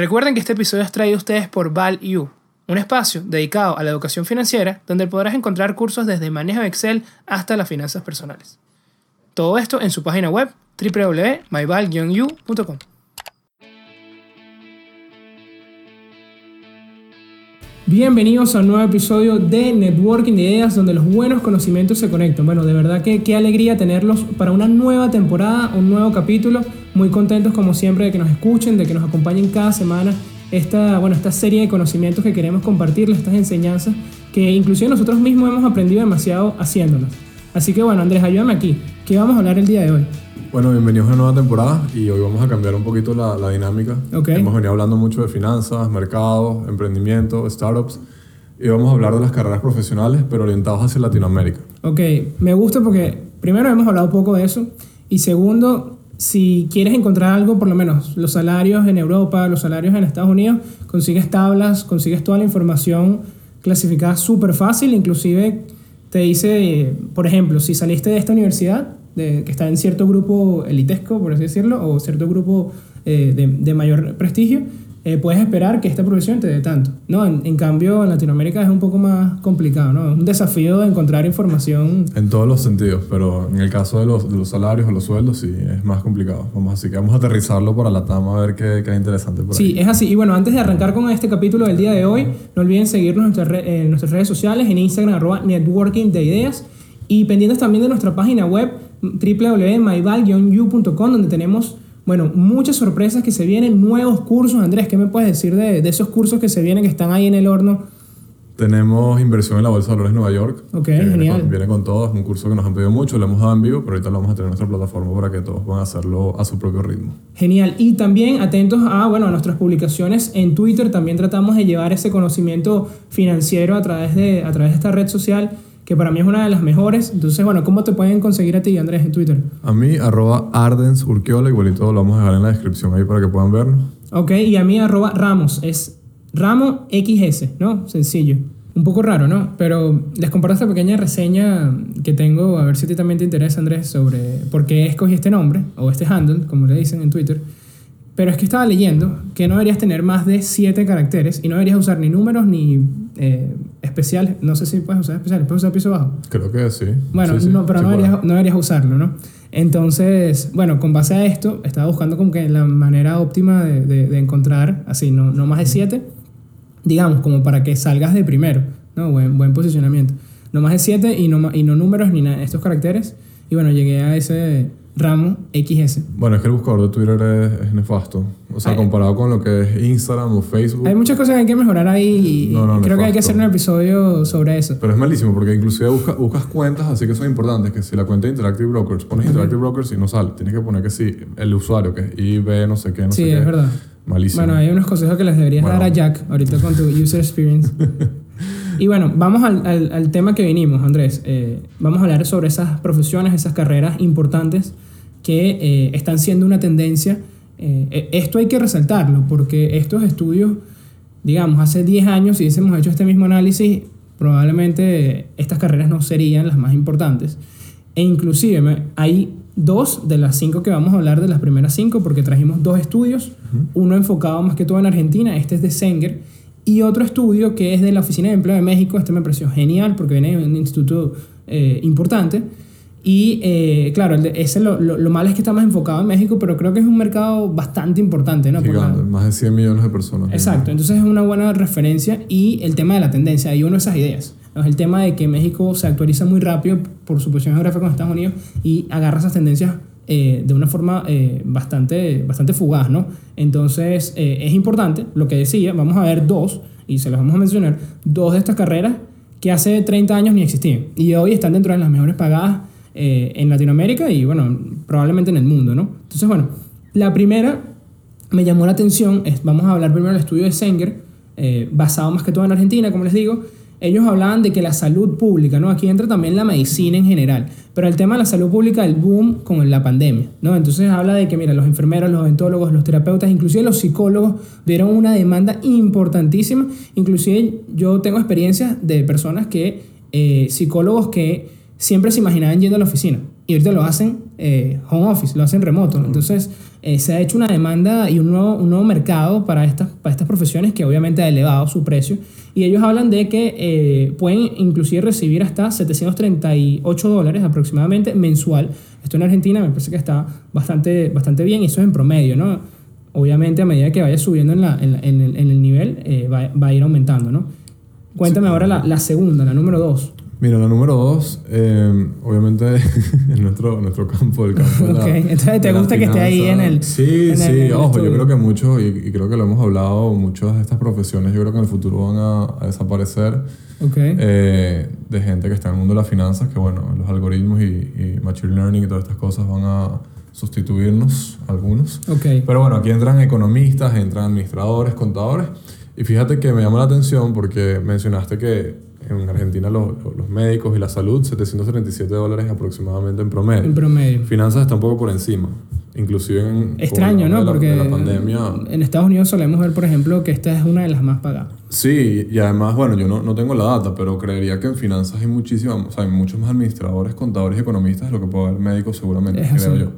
Recuerden que este episodio es traído a ustedes por ValU, un espacio dedicado a la educación financiera donde podrás encontrar cursos desde manejo de Excel hasta las finanzas personales. Todo esto en su página web www.myval-u.com. Bienvenidos a un nuevo episodio de Networking de Ideas donde los buenos conocimientos se conectan. Bueno, de verdad que qué alegría tenerlos para una nueva temporada, un nuevo capítulo. Muy contentos como siempre de que nos escuchen, de que nos acompañen cada semana esta, bueno, esta serie de conocimientos que queremos compartirles, estas enseñanzas que inclusive nosotros mismos hemos aprendido demasiado haciéndolas. Así que bueno, Andrés, ayúdame aquí. ¿Qué vamos a hablar el día de hoy? Bueno, bienvenidos a una nueva temporada y hoy vamos a cambiar un poquito la, la dinámica. Ok. Hemos venido hablando mucho de finanzas, mercados, emprendimiento, startups y vamos a hablar de las carreras profesionales pero orientados hacia Latinoamérica. Ok, me gusta porque primero hemos hablado poco de eso y segundo, si quieres encontrar algo, por lo menos los salarios en Europa, los salarios en Estados Unidos, consigues tablas, consigues toda la información clasificada súper fácil, inclusive te dice, por ejemplo, si saliste de esta universidad, que está en cierto grupo elitesco, por así decirlo, o cierto grupo eh, de, de mayor prestigio, eh, puedes esperar que esta profesión te dé tanto. ¿no? En, en, cambio, en Latinoamérica es un poco más complicado, ¿no? Es un desafío de encontrar información. En todos los sentidos, pero en el caso de los, de los salarios o los sueldos sí es más complicado. Vamos, así que vamos a aterrizarlo para la TAM a ver qué, qué es interesante por Sí, ahí. es así. Y bueno, antes de arrancar con este capítulo del día de hoy, no olviden seguirnos en nuestras, re- en nuestras redes sociales, en Instagram, arroba networking de ideas, y pendientes también de nuestra página web www.myval-u.com, donde tenemos bueno, muchas sorpresas que se vienen, nuevos cursos. Andrés, ¿qué me puedes decir de, de esos cursos que se vienen, que están ahí en el horno? Tenemos inversión en la Bolsa de Valores de Nueva York. Ok, que viene genial. con- Viene con todo, es un curso que nos han pedido mucho, lo hemos dado en vivo, pero ahorita lo vamos a tener en nuestra plataforma para que todos puedan hacerlo a su propio ritmo. Genial. Y también atentos a, bueno, a nuestras publicaciones en Twitter. También tratamos de llevar ese conocimiento financiero a través de, a través de esta red social, que para mí es una de las mejores. Entonces, bueno, ¿cómo te pueden conseguir a ti, Andrés, en Twitter? A mí, arroba Ardens Urquiola, igualito lo vamos a dejar en la descripción ahí para que puedan vernos. Ok, y a mí arroba Ramos. Es Ramo XS, ¿no? Sencillo. Un poco raro, ¿no? Pero les comparto esta pequeña reseña que tengo, a ver si a ti también te interesa, Andrés, sobre por qué escogí este nombre, o este handle, como le dicen en Twitter. Pero es que estaba leyendo que no deberías tener más de 7 caracteres y no deberías usar ni números ni eh, especiales. No sé si puedes usar especiales, puedes usar piso bajo. Creo que sí. Bueno, Sí, sí, no, pero sí no, deberías, no deberías usarlo, ¿no? Entonces, bueno, con base a esto, estaba buscando como que la manera óptima de, de- de encontrar, así, no, no más de siete, digamos, como para que salgas de primero, ¿no? Buen, buen posicionamiento. No más de siete y no, y no números ni nada, estos caracteres. Y bueno, llegué a ese ramo XS. Bueno, es que el buscador de Twitter es, es nefasto. O sea, Ay. comparado con lo que es Instagram o Facebook. Hay muchas cosas que hay que mejorar ahí y No, no, creo que hay que hacer un episodio sobre eso. Pero es malísimo porque inclusive busca- buscas cuentas así que son importantes. Que si la cuenta de Interactive Brokers, pones Interactive Brokers y no sale. Tienes que poner que sí, el usuario, que es IB, no sé qué, no Sí, sé qué. es verdad. Malísimo. Bueno, hay unos consejos que les deberías Bueno. dar a Jack ahorita con tu user experience. y bueno, vamos al, al- al tema que vinimos, Andrés. Eh, vamos a hablar sobre esas profesiones, esas carreras importantes que eh, están siendo una tendencia. Eh, eh, esto hay que resaltarlo porque estos estudios, digamos, hace 10 años, si hubiésemos hecho este mismo análisis, probablemente estas carreras no serían las más importantes. E inclusive hay dos de las cinco que vamos a hablar de las primeras cinco porque trajimos dos estudios, uno enfocado más que todo en Argentina, este es de Sanger, y otro estudio que es de la Oficina de Empleo de México, este me pareció genial porque viene de un instituto eh, importante. Y eh, claro, ese lo, lo, lo malo es que está más enfocado en México, pero creo que es un mercado bastante importante, ¿no? Gigante, más de 100 millones de personas. Exacto, entonces es una buena referencia y el tema de la tendencia, hay uno de esas ideas. ¿no? El tema de que México se actualiza muy rápido por su posición geográfica con Estados Unidos y agarra esas tendencias eh, de una forma eh, bastante, bastante fugaz, ¿no? Entonces eh, es importante, lo que decía, vamos a ver dos, y se los vamos a mencionar, dos de estas carreras que hace 30 años ni existían y hoy están dentro de las mejores pagadas en Latinoamérica y bueno, probablemente en el mundo, ¿no? Entonces, bueno, la primera me llamó la atención, es- vamos a hablar primero del estudio de Sanger, basado más que todo en Argentina, como les digo, ellos hablaban de que la salud pública, ¿no? Aquí entra también la medicina en general, pero el tema de la salud pública, el boom con la pandemia, ¿no? Entonces habla de que, mira, los enfermeros, los odontólogos, los terapeutas, inclusive los psicólogos, vieron una demanda importantísima. Inclusive yo tengo experiencias de personas que, eh, psicólogos que siempre se imaginaban yendo a la oficina y ahorita lo hacen eh, home office, lo hacen remoto. Entonces, eh, se ha hecho una demanda y un nuevo, un nuevo mercado para estas, para estas profesiones que obviamente ha elevado su precio. Y ellos hablan de que eh, pueden inclusive recibir hasta 738 dólares aproximadamente mensual. Esto en Argentina me parece que está bastante, bastante bien y eso es en promedio, ¿no? Obviamente a medida que vaya subiendo en, la, en, la- en el, en el nivel eh, va, va a ir aumentando, ¿no? Cuéntame ahora la, la segunda, la número dos. Mira, la número dos, eh, obviamente en nuestro, nuestro campo, el campo de la- Ok, entonces te gusta que esté ahí en el- Sí, en el- sí, en el ojo, yo estudio. creo que muchos, y, y creo que lo hemos hablado, muchas de estas profesiones yo creo que en el futuro van a, a desaparecer Ok. eh, de gente que está en el mundo de las finanzas, que bueno, los algoritmos y, y machine learning y todas estas cosas van a sustituirnos algunos. ok. Pero bueno, aquí entran economistas, entran administradores, contadores. Y fíjate que me llama la atención porque mencionaste que en Argentina los, los médicos y la salud, 737 dólares aproximadamente en promedio. En promedio. Finanzas está un poco por encima. Inclusive en... Extraño, ¿no? la- Porque la pandemia... en Estados Unidos solemos ver, por ejemplo, que esta es una de las más pagadas. Sí, y además, bueno, yo no, no tengo la data, pero creería que en finanzas hay muchísimas, o sea, hay muchos más administradores, contadores y economistas de lo que puede haber médicos seguramente, Es creo así. yo.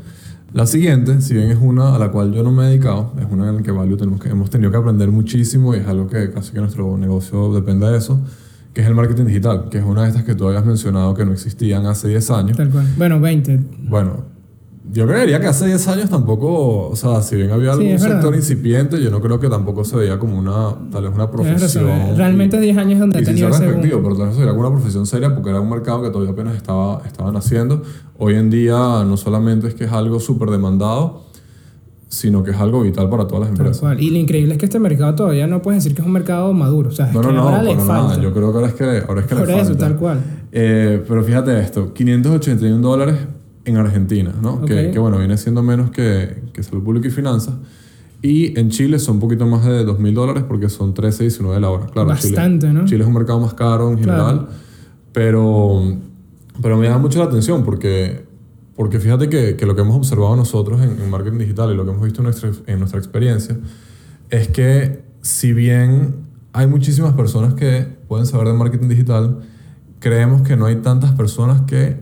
La siguiente, si bien es una a la cual yo no me he dedicado, es una en la que Value tenemos que, hemos tenido que aprender muchísimo y es algo que casi que nuestro negocio depende de eso, que es el marketing digital, que es una de estas que tú habías mencionado que no existían hace 10 años. Tal cual. Bueno, 20. Bueno, yo creería que hace 10 años tampoco, o sea, si bien había Sí, algún verdad. sector incipiente, yo no creo que tampoco se veía como una, tal vez una razón. profesión. Realmente y- 10 años donde y ser ese despectivo, boom. pero tal vez sería una profesión seria porque era un mercado que todavía apenas estaba, estaban haciendo. Hoy en día no solamente es que es algo súper demandado, sino que es algo vital para todas las Tal empresas. cual. Y lo increíble es que este mercado todavía no puedes decir que es un mercado maduro. O sea, es No, no, que no, ahora le para falta. nada. Yo creo que ahora es que, ahora es que Por le eso, falta. tal cual. Eh, pero fíjate esto, 581 dólares en Argentina, ¿no? Que, Ok. que, bueno, viene siendo menos que, que salud pública y finanzas. Y en Chile son un poquito más de 2.000 dólares porque son 13 y 19 la hora. Claro, Chile- Bastante, ¿no? Chile es un mercado más caro en general, Claro. pero, pero me llama mucho la atención porque, porque fíjate que, que lo que hemos observado nosotros en, en marketing digital y lo que hemos visto en nuestra, en nuestra experiencia es que si bien hay muchísimas personas que pueden saber de marketing digital, creemos que no hay tantas personas que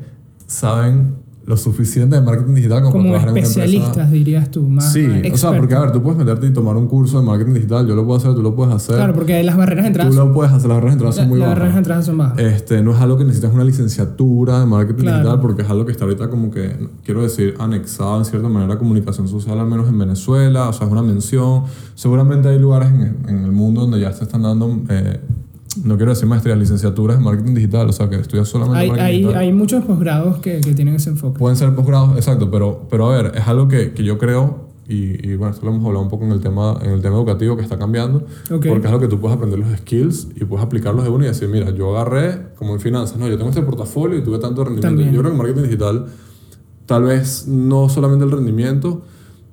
saben lo suficiente de marketing digital como, Como para trabajar en una empresa. especialistas, dirías tú. Más, Sí, o sea, porque a ver, tú puedes meterte y tomar un curso de marketing digital, yo lo puedo hacer, tú lo puedes hacer. Claro, porque las barreras de entrada tú lo puedes hacer, las barreras de entrada son muy las barreras de bajas. entrada son bajas. Este, no es algo que necesitas una licenciatura de marketing Claro. digital porque es algo que está ahorita como que, quiero decir, anexado en cierta manera a comunicación social, al menos en Venezuela, o sea, es una mención. Seguramente hay lugares en, en el mundo donde ya se están dando, eh, no quiero decir maestrías, licenciaturas en marketing digital, o sea, que estudias solamente hay, marketing hay, digital. hay muchos posgrados que, que tienen ese enfoque. Pueden ser posgrados, exacto, pero, pero a ver, es algo que, que yo creo, y, y bueno, esto lo hemos hablado un poco en el tema, en el tema educativo que está cambiando, porque es algo que tú puedes aprender los skills y puedes aplicarlos de uno y decir, mira, yo agarré, como en finanzas, no, yo tengo este portafolio y tuve tanto rendimiento. También. Yo creo que en marketing digital, tal vez no solamente el rendimiento,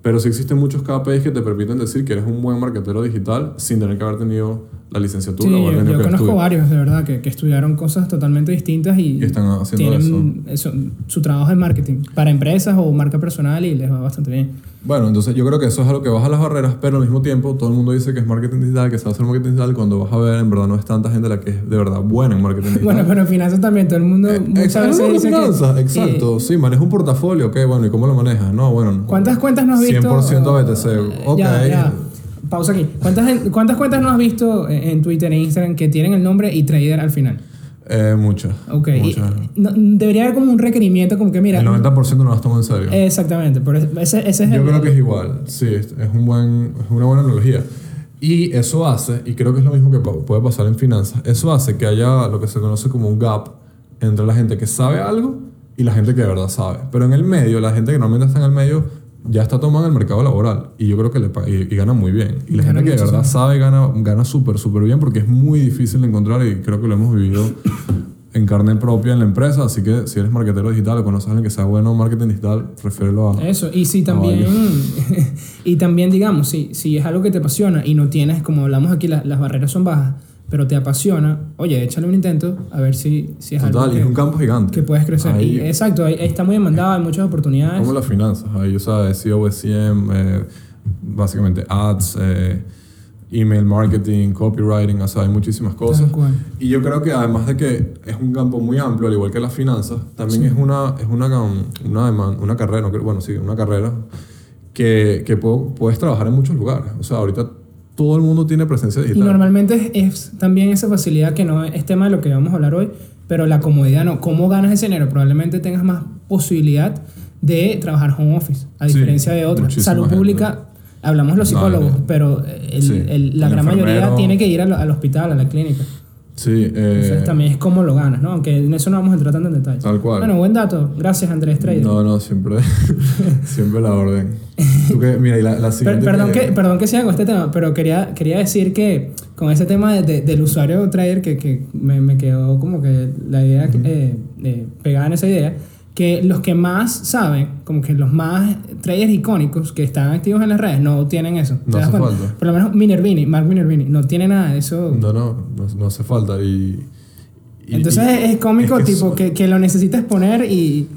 pero sí existen muchos KPIs que te permiten decir que eres un buen marketero digital sin tener que haber tenido la licenciatura Sí, o yo, yo que conozco varios, de verdad, que, que estudiaron cosas totalmente distintas y, Y están haciendo tienen eso, su trabajo en marketing para empresas o marca personal y les va bastante bien. Bueno, entonces yo creo que eso es algo que baja las barreras, pero al mismo tiempo todo el mundo dice que es marketing digital, que sabe hacer marketing digital, cuando vas a ver, en verdad no es tanta gente la que es de verdad buena en marketing digital. Bueno, pero en finanzas también, todo el mundo Eh, muchas exacto, veces dice que- finanzas, exacto. y- sí, maneja un portafolio, ok, bueno, ¿y cómo lo manejas? No, bueno. ¿Cuántas cuentas no has visto? 100% BTC, ok. Ya, ya. Pausa aquí. ¿Cuántas, ¿Cuántas cuentas no has visto en en Twitter e Instagram que tienen el nombre y trader al final? Eh, muchas. Ok. y- muchas. no- debería haber como un requerimiento, como que mira. El 90% no las tomo en serio. Exactamente. Por ese, ese es Yo el- creo que es igual, sí, es un buen, es una buena analogía. Y eso hace, y creo que es lo mismo que puede pasar en finanzas, eso hace que haya lo que se conoce como un gap entre la gente que sabe algo y la gente que de verdad sabe. Pero en el medio, la gente que normalmente está en el medio ya está tomando el mercado laboral y yo creo que le y, y gana muy bien. Y la Gana gente que de verdad sabe gana, gana súper, súper bien porque es muy difícil de encontrar y creo que lo hemos vivido en carne propia en la empresa. Así que si eres marketero digital o conoces a alguien que sea bueno en marketing digital, refiérelo a... Eso, y si también, y también digamos, si, si es algo que te apasiona y no tienes, como hablamos aquí, la- las barreras son bajas, pero te apasiona, oye, échale un intento a ver si, si es Total, algo que, es un campo gigante. que puedes crecer. Ahí- Y, exacto, ahí, ahí está muy demandado, hay muchas oportunidades. como las finanzas, ahí, o sea, SEO, SEM, eh, básicamente ads, eh, email marketing, copywriting, o sea, hay muchísimas cosas. Y yo creo que además de que es un campo muy amplio, al igual que las finanzas, también es una, es una, una, deman- una carrera, bueno, sí, una carrera que, que puedo- puedes trabajar en muchos lugares. O sea, ahorita todo el mundo tiene presencia Y digital. normalmente es, es también esa facilidad que no es tema de lo que vamos a hablar hoy, pero la comodidad no. ¿Cómo ganas ese dinero? Probablemente tengas más posibilidad de trabajar home office, a Sí, diferencia de otras. Salud gente. pública, hablamos los psicólogos, no. pero el- Sí, el- la el gran mayoría tiene que ir al, al hospital, a la clínica. Sí, eh, Entonces también es cómo lo ganas, ¿no? Aunque en eso no vamos a entrar tanto en detalle. Tal cual. Bueno, buen dato. Gracias, Andrés Trader. no, no, siempre, siempre la orden. Tú que, mira, y la, la Per- siguiente perdón, que, perdón que siga con este tema, pero quería, quería decir que con ese tema de- de- del usuario trader, que, que me, me quedó como que la idea eh, eh, pegada en esa idea, que los que más saben, como que los más traders icónicos que están activos en las redes, no tienen eso. ¿Te No hace falta. Por lo menos Minervini, Mark Minervini, no tiene nada de eso. No, no, no, no hace falta. Y, y- Entonces y- es, cómico, es que tipo, que, que lo necesitas poner y...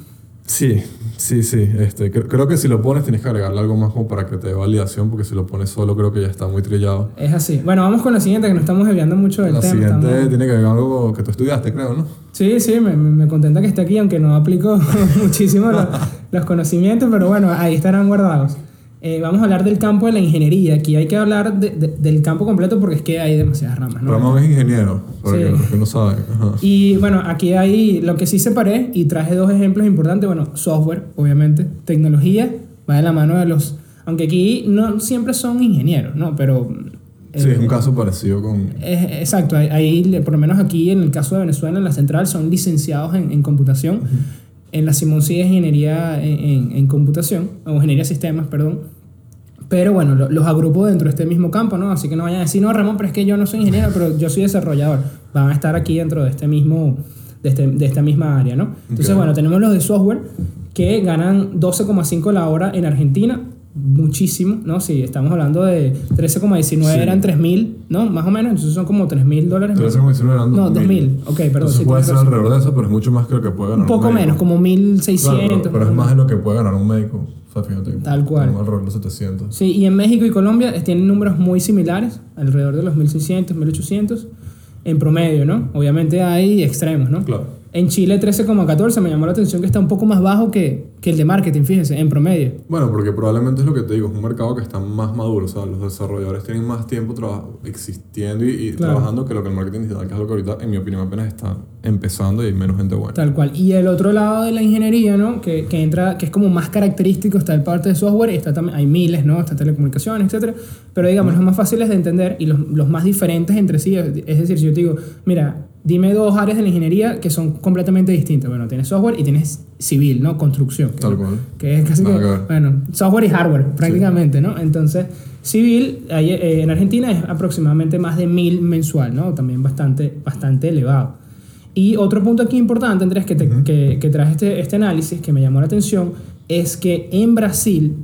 Sí, sí, sí. Este, cre- creo que si lo pones tienes que agregarle algo más como para que te dé validación, porque si lo pones solo creo que ya está muy trillado. Es así. Bueno, vamos con la siguiente, que nos estamos desviando mucho del La tema. siguiente estamos- tiene que ver algo que tú estudiaste, creo, ¿no? Sí, sí, me, me me contenta que esté aquí, aunque no aplico muchísimo los, los conocimientos, pero bueno, ahí estarán guardados. Eh, vamos a hablar del campo de la ingeniería. Aquí hay que hablar de- de- del campo completo porque es que hay demasiadas ramas. ¿no? Ramón es ingeniero, porque Sí. los que no saben. Ajá. Y bueno, aquí hay lo que sí separé y traje dos ejemplos importantes. Bueno, software, obviamente, tecnología, va de la mano de los... Aunque aquí no siempre son ingenieros, ¿no? Pero... Sí, eh, es un caso parecido con... Es- exacto, ahí, por lo menos aquí en el caso de Venezuela, en la central, son licenciados en, en computación. En la Simón sí es ingeniería en, en- en computación, o ingeniería de sistemas, perdón. Pero bueno, lo- los agrupo dentro de este mismo campo, ¿no? Así que no vayan a decir, no, Ramón, pero es que yo no soy ingeniero, pero yo soy desarrollador. Van a estar aquí dentro de este mismo, de, este- de esta misma área, ¿no? Entonces, bueno, tenemos los de software que ganan 12,5 la hora en Argentina. Muchísimo, ¿no? Si estamos hablando de 13,19 Sí. eran 3.000, ¿no? Más o menos, entonces son como 3.000 dólares. Te más. lo hacen eran No, 2.000. Ok, perdón. Entonces sí, puede ser alrededor de eso, pero es mucho más que lo que puede ganar Un poco médico. menos, como 1.600. Claro, pero, pero es más de lo que puede ganar un médico. O sea, fíjate. Tal cual. Alrededor de los 700. Sí, y en México y Colombia eh, tienen números muy similares, alrededor de los 1.600, 1.800 en promedio, ¿no? Obviamente hay extremos, ¿no? Claro. En Chile 13,14 me llamó la atención que está un poco más bajo que, que el de marketing, fíjense, en promedio. Bueno, porque probablemente es lo que te digo, es un mercado que está más maduro, o sea, los desarrolladores tienen más tiempo existiendo y, y Claro. trabajando que lo que el marketing digital, que es lo que ahorita, en mi opinión, apenas está empezando y hay menos gente buena. Tal cual. Y el otro lado de la ingeniería, ¿no? Que, que entra, que es como más característico, está el parte de software, y está también, hay miles, ¿no? Está telecomunicaciones, etcétera. Pero digamos, los más fáciles de entender y los, los más diferentes entre sí. Es decir, si yo te digo, mira, dime dos áreas de la ingeniería que son completamente distintas. Bueno, tienes software y tienes civil, ¿no? Construcción. Tal cual. que es casi que, Nada que ver. bueno, software y hardware prácticamente, ¿no? Entonces, civil ahí, eh, en Argentina es aproximadamente más de mil mensual, ¿no? También bastante, bastante elevado. Y otro punto aquí importante, Andrés, que, te, que, que traje este, este análisis que me llamó la atención, es que en Brasil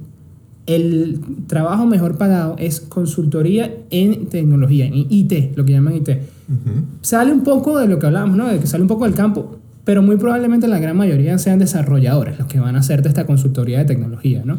el trabajo mejor pagado es consultoría en tecnología, en IT, lo que llaman IT. Ujú. Sale un poco de lo que hablábamos, ¿no? De que sale un poco del campo, pero muy probablemente la gran mayoría sean desarrolladores los que van a hacerte esta consultoría de tecnología, ¿no?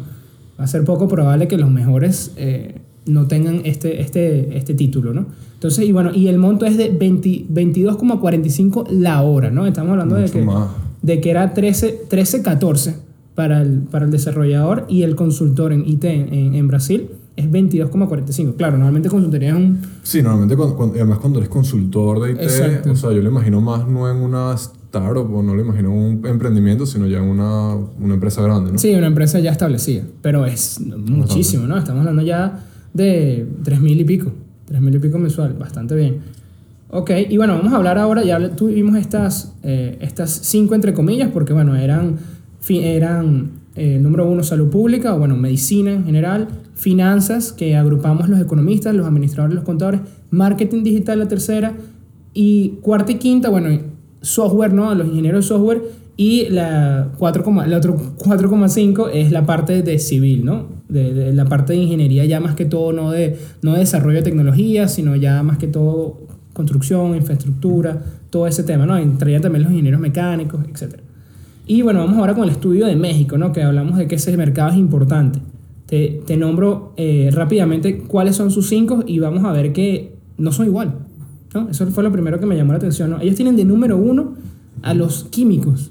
Va a ser poco probable que los mejores eh, no tengan este, este, este título, ¿no? Entonces, y bueno, y el monto es de 20 22,45 la hora, ¿no? Estamos hablando de que, más. de que era 13, 13 14 para el, para el desarrollador y el consultor en IT en, en- en Brasil es 22,45. Claro, normalmente consultoría es un... Sí, normalmente, cuando, cuando- y además cuando eres consultor de IT, Exacto. o sea, yo lo imagino más no en una startup o no lo imagino en un emprendimiento, sino ya en una, una empresa grande, ¿no? Sí, una empresa ya establecida, pero es muchísimo, ¿no? Estamos hablando ya de 3.000 y pico, 3.000 y pico mensual, bastante bien. Ok, y bueno, vamos a hablar ahora, ya habl- tuvimos estas, eh, estas cinco entre comillas, porque bueno, eran, fi- eran eh, número uno, salud pública, o bueno, medicina en general, finanzas, que agrupamos los economistas, los administradores, los contadores, marketing digital la tercera, y cuarta y quinta, bueno, software, ¿no? Los ingenieros de software. Y la, 4, la otro 4,5 es la parte de civil, ¿no? De, de la parte de ingeniería ya más que todo, no de, no de desarrollo de tecnología, sino ya más que todo construcción, infraestructura, todo ese tema, ¿no? Entrarían también los ingenieros mecánicos, etc. Y bueno, vamos ahora con el estudio de México, ¿no? Que hablamos de que ese mercado es importante. Te, te nombro eh, rápidamente cuáles son sus cinco y vamos a ver que no son igual. ¿no? Eso fue lo primero que me llamó la atención. ¿no? Ellos tienen de número uno a los químicos.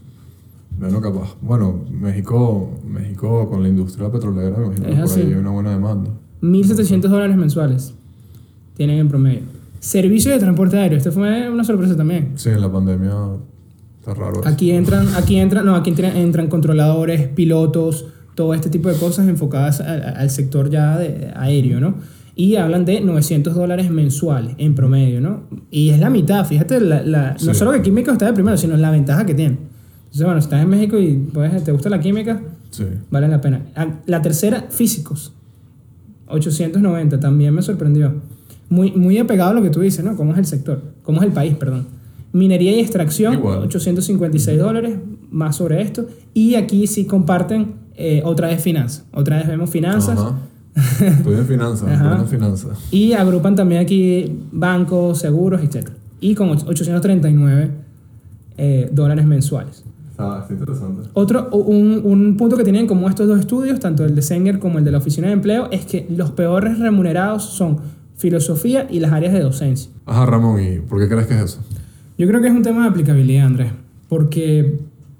Bueno, capaz. Bueno, México, México con la industria petrolera, me imagino Es que por ahí hay una buena demanda. 1.700 dólares mensuales tienen en promedio. Servicio de transporte aéreo. Esto fue una sorpresa también. Sí, en la pandemia está raro eso. Aquí entran, aquí entran, no, aquí entran, entran controladores, pilotos, todo este tipo de cosas enfocadas al, al sector ya de, aéreo, ¿no? Y hablan de 900 dólares mensuales en promedio, ¿no? Y es la mitad, fíjate, la, la- no Sí. solo que química está de primero, sino la ventaja que tiene. Entonces, bueno, si estás en México y pues, te gusta la química, Sí. vale la pena. Ah, La tercera, físicos. 890, también me sorprendió. Muy, muy apegado a lo que tú dices, ¿no? ¿Cómo es el sector? ¿Cómo es el país, perdón? Minería y extracción, Igual. 856 dólares, más sobre esto. Y aquí sí comparten eh, otra vez finanzas. Otra vez vemos finanzas. Ajá. En finanzas, finanzas. Y agrupan también aquí bancos, seguros, etc. Y con 839 eh, dólares mensuales. Está interesante. Otro, un, un punto que tienen en común estos dos estudios, tanto el de Sanger como el de la Oficina de Empleo, es que los peores remunerados son filosofía y las áreas de docencia. Ajá, Ramón, ¿y por qué crees que es eso? Yo creo que es un tema de aplicabilidad, Andrés, porque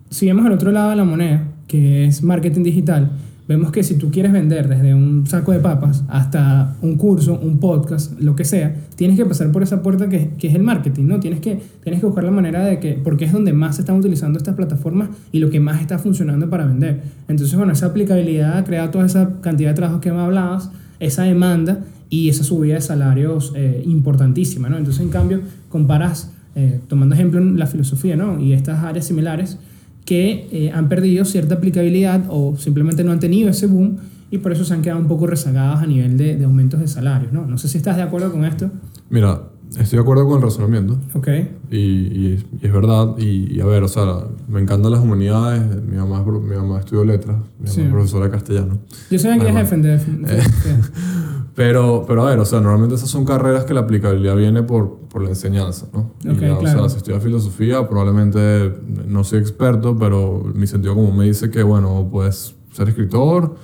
si vemos el otro lado de la moneda, que es marketing digital, vemos que si tú quieres vender desde un saco de papas hasta un curso, un podcast, lo que sea, tienes que pasar por esa puerta que, que es el marketing, ¿no? Tienes que, tienes que buscar la manera de que, porque es donde más se están utilizando estas plataformas y lo que más está funcionando para vender. Entonces, bueno, esa aplicabilidad crea toda esa cantidad de trabajos que me hablabas, esa demanda y esa subida de salarios eh, importantísima, ¿no? Entonces, en cambio, comparas, eh, tomando ejemplo la filosofía, ¿no? Y estas áreas similares, que eh, han perdido cierta aplicabilidad o simplemente no han tenido ese boom y por eso se han quedado un poco rezagadas a nivel de, de aumentos de salarios. ¿no? no sé si estás de acuerdo con esto. Mira, estoy de acuerdo con el razonamiento. Ok. Y, y- y es verdad. Y, y a ver, o sea, me encantan las humanidades. Mi mamá, mi mamá estudió letras. Mi mamá Sí. es profesora de castellano. Yo sabía que querías defender. Pero, pero a ver, o sea, normalmente esas son carreras que la aplicabilidad viene por, por la enseñanza, ¿no? Y Ok, ya, O claro. sea, si estudias filosofía, probablemente no soy experto, pero mi sentido común me dice que, bueno, puedes ser escritor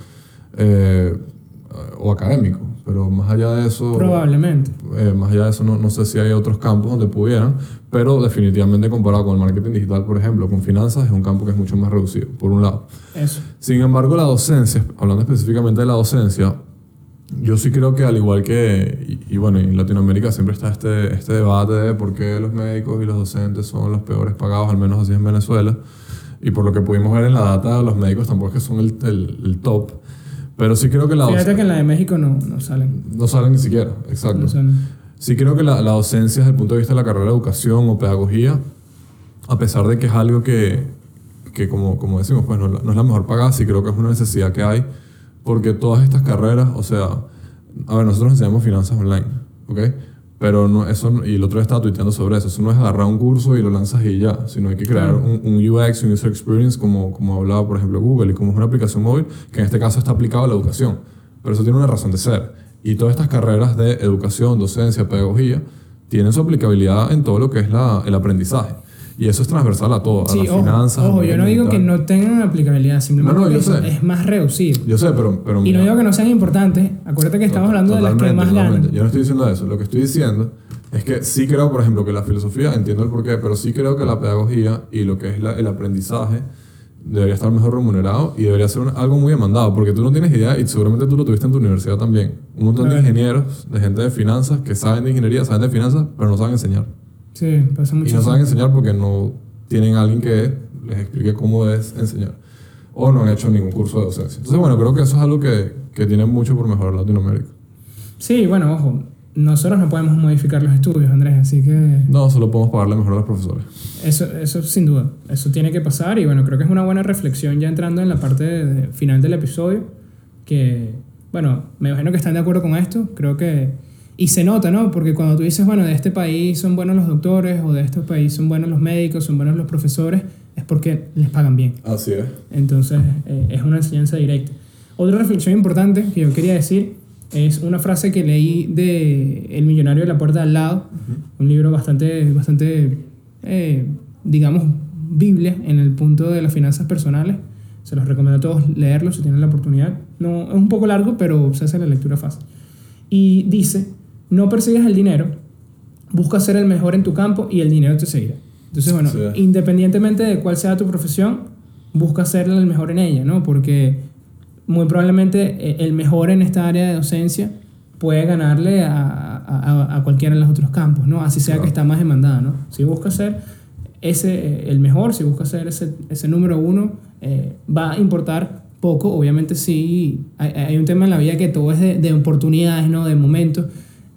eh, o académico, pero más allá de eso... Probablemente. Eh, más allá de eso, no, no sé si hay otros campos donde pudieran, pero definitivamente comparado con el marketing digital, por ejemplo, con finanzas, es un campo que es mucho más reducido, por un lado. Eso. Sin embargo, la docencia, hablando específicamente de la docencia, yo sí creo que al igual que, y, y bueno, en Latinoamérica siempre está este, este debate de por qué los médicos y los docentes son los peores pagados, al menos así en Venezuela, y por lo que pudimos ver en la data, los médicos tampoco es que son el, el- el top, pero sí creo que la Fíjate docencia... que en la de México no, no salen. No salen ni siquiera, exacto. No salen. Sí creo que la, la docencia desde el punto de vista de la carrera de educación o pedagogía, a pesar de que es algo que, que como, como decimos, pues no, no es la mejor pagada, sí creo que es una necesidad que hay, porque todas estas carreras, o sea, a ver, nosotros enseñamos finanzas online, ¿ok? Pero no, eso, y el otro día estaba tuiteando sobre eso, eso no es agarrar un curso y lo lanzas y ya, sino hay que crear un, un UX, un User Experience, como, como hablaba, por ejemplo, Google, y como es una aplicación móvil, que en este caso está aplicado a la educación. Pero eso tiene una razón de ser. Y todas estas carreras de educación, docencia, pedagogía, tienen su aplicabilidad en todo lo que es la, el aprendizaje. Y eso es transversal a todo, a Sí, las ojo, finanzas. ojo, yo no digo que no tengan aplicabilidad, simplemente No, no, yo sé. es más reducido. Yo sé, pero... pero Y mira, no digo que no sean importantes, acuérdate que estamos hablando de las que más totalmente. ganan. Yo no estoy diciendo eso. Lo que estoy diciendo es que sí creo, por ejemplo, que la filosofía, entiendo el porqué, pero sí creo que la pedagogía y lo que es la- el aprendizaje debería estar mejor remunerado y debería ser un- algo muy demandado, porque tú no tienes idea y seguramente tú lo tuviste en tu universidad también. Un montón de ingenieros, de gente de finanzas que saben de ingeniería, saben de finanzas, pero no saben enseñar. Sí, pasa Y mucho. no saben enseñar porque no tienen alguien que les explique cómo es enseñar. O no han hecho ningún curso de docencia. Entonces, bueno, creo que eso es algo que, que tiene mucho por mejorar Latinoamérica. Sí, bueno, ojo, nosotros no podemos modificar los estudios, Andrés, así que No, solo podemos pagarle mejor a los profesores. eso, eso sin duda, eso tiene que pasar y bueno, creo que es una buena reflexión ya entrando en la parte de- de- final del episodio, que bueno, me imagino que están de acuerdo con esto, creo que... Y se nota, ¿no? Porque cuando tú dices, bueno, de este país son buenos los doctores o de este país son buenos los médicos, son buenos los profesores, es porque les pagan bien. Así es. Entonces, eh, es una enseñanza directa. Otra reflexión importante que yo quería decir es una frase que leí de El millonario de la puerta de al lado, un libro bastante, bastante eh, digamos, Biblia en el punto de las finanzas personales. Se los recomiendo a todos leerlo si tienen la oportunidad. No, es un poco largo, pero se hace la lectura fácil. Y dice, no persigas el dinero, busca ser el mejor en tu campo y el dinero te seguirá. Entonces, bueno, Sí. independientemente de cuál sea tu profesión, busca ser el mejor en ella, ¿no? Porque muy probablemente eh, el mejor en esta área de docencia puede ganarle a, a- a cualquiera de los otros campos, ¿no? Así sea Claro. que está más demandada, ¿no? Si busca ser ese, eh, el mejor, si busca ser ese, ese número uno, eh, va a importar poco. Obviamente sí, hay, hay un tema en la vida que todo es de, de oportunidades, ¿no? De momentos.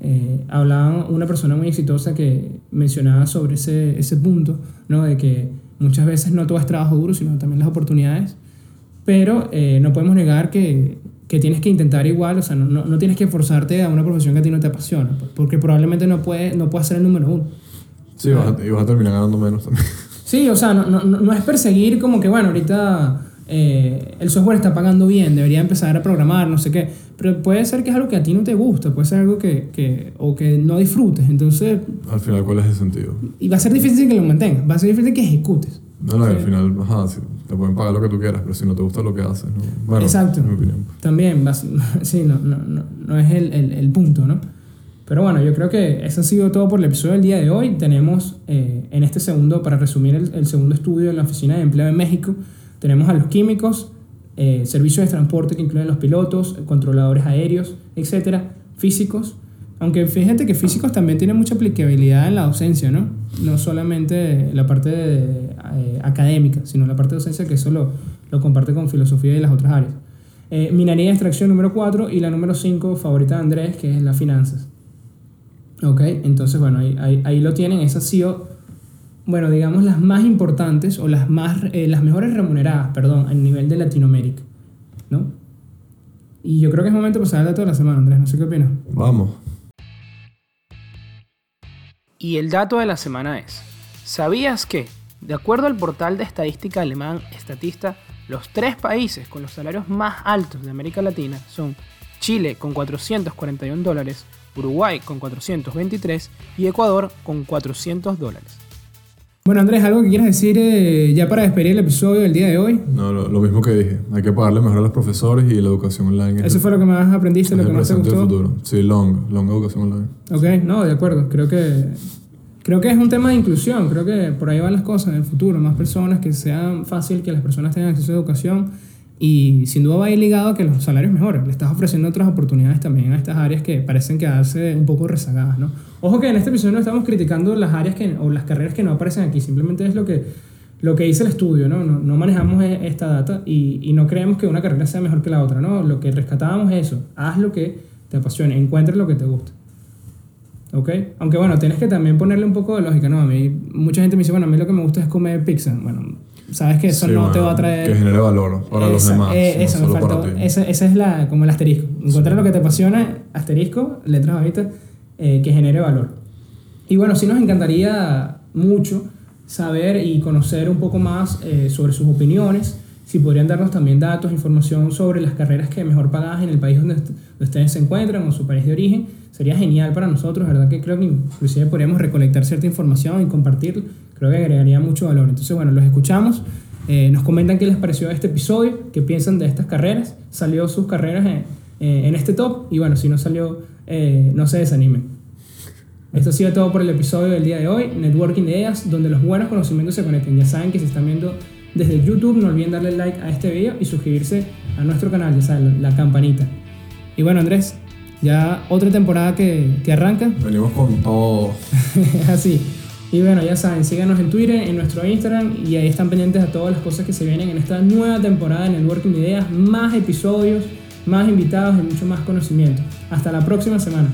Eh, hablaba una persona muy exitosa que mencionaba sobre ese, ese punto, ¿no? De que muchas veces no todo es trabajo duro, sino también las oportunidades. Pero eh, no podemos negar que, que tienes que intentar igual, o sea, no, no, no tienes que forzarte a una profesión que a ti no te apasiona, pues, porque probablemente no puedes no puedas ser el número uno. Sí, vas a, y vas a terminar ganando menos también. Sí, o sea, no, no, no es perseguir como que, bueno, ahorita eh, el software está pagando bien, debería empezar a programar, no sé qué. Pero puede ser que es algo que a ti no te gusta, puede ser algo que, que o que no disfrutes. Entonces, Al final, ¿cuál es el sentido? y va a ser difícil que lo mantengas, va a ser difícil que ejecutes. No, no, Sí. al final, ajá, sí, te pueden pagar lo que tú quieras, pero si no te gusta lo que haces, ¿no? Bueno, Exacto. en mi opinión. También, vas- sí, no, no, no, no es el, el, el punto, ¿no? Pero bueno, yo creo que eso ha sido todo por el episodio del día de hoy. Tenemos eh, en este segundo, para resumir el, el segundo estudio en la Oficina de Empleo de México, tenemos a los químicos, eh, servicios de transporte que incluyen los pilotos, controladores aéreos, etcétera, físicos. Aunque fíjate que físicos también tienen mucha aplicabilidad en la docencia, ¿no? No solamente la parte de, eh, académica, sino la parte de docencia que eso lo, lo comparte con filosofía y las otras áreas. Eh, minería y extracción número 4 y la número 5 favorita de Andrés, que es las finanzas. Ok, entonces bueno, ahí, ahí, lo tienen, han sido, bueno, digamos las más importantes o las, más, eh, las mejores remuneradas, perdón, a nivel de Latinoamérica, ¿no? Y yo creo que es momento de pasar al dato de la semana, Andrés, no sé qué opinas. Vamos. Y el dato de la semana es, ¿sabías que, de acuerdo al portal de estadística alemán Statista, los tres países con los salarios más altos de América Latina son Chile con 441 dólares, Uruguay con 423 y Ecuador con 400 dólares? Bueno, Andrés, ¿algo que quieras decir eh, ya para despedir el episodio del día de hoy? No, lo, lo mismo que dije. Hay que pagarle mejor a los profesores y la educación online. es Eso el- fue lo que más aprendiste, lo que más te gustó. futuro. Sí, long, long educación online. Ok, no, de acuerdo. Creo que, creo que es un tema de inclusión. Creo que por ahí van las cosas en el futuro. Más personas, que sean fácil que las personas tengan acceso a educación. Y sin duda va a ir ligado a que los salarios mejoren. Le estás ofreciendo otras oportunidades también a estas áreas que parecen quedarse un poco rezagadas, ¿no? Ojo que en este episodio no estamos criticando las áreas que, o las carreras que no aparecen aquí. Simplemente es lo que, lo que dice el estudio, ¿no? No, no manejamos e- esta data y, y no creemos que una carrera sea mejor que la otra, ¿no? Lo que rescatábamos es eso. Haz lo que te apasione. Encuentra lo que te gusta. ¿Ok? Aunque bueno, tienes que también ponerle un poco de lógica, ¿no? A mí, mucha gente me dice, bueno, a mí lo que me gusta es comer pizza. Bueno, sabes que eso Sí, no te bueno, va a traer... Que genere valor para los Esa- demás. eh, no eso, me solo faltó. Esa, esa es la, como el asterisco. Encontrar lo que te apasiona, asterisco, letras bajitas, eh, que genere valor. Y bueno, sí nos encantaría mucho saber y conocer un poco más eh, sobre sus opiniones. Si podrían darnos también datos, información sobre las carreras que mejor pagadas en el país donde, ustedes se encuentran o su país de origen. Sería genial para nosotros, ¿verdad? Que creo que inclusive podríamos recolectar cierta información y compartirla. Creo que agregaría mucho valor. Entonces, bueno, los escuchamos. Eh, nos comentan qué les pareció este episodio, qué piensan de estas carreras. Salió sus carreras en, eh, en este top. Y bueno, si no salió, eh, no se desanimen. Esto ha sido todo por el episodio del día de hoy, Networking de Ideas, donde los buenos conocimientos se conecten. Ya saben que si están viendo desde YouTube, no olviden darle like a este video y suscribirse a nuestro canal, ya saben, la campanita. Y bueno, Andrés, ya otra temporada que, que arranca, Venimos con todo. así. Y bueno, ya saben, síganos en Twitter, en nuestro Instagram y ahí están pendientes a todas las cosas que se vienen en esta nueva temporada de Networking de Ideas, más episodios, más invitados y mucho más conocimiento. Hasta la próxima semana.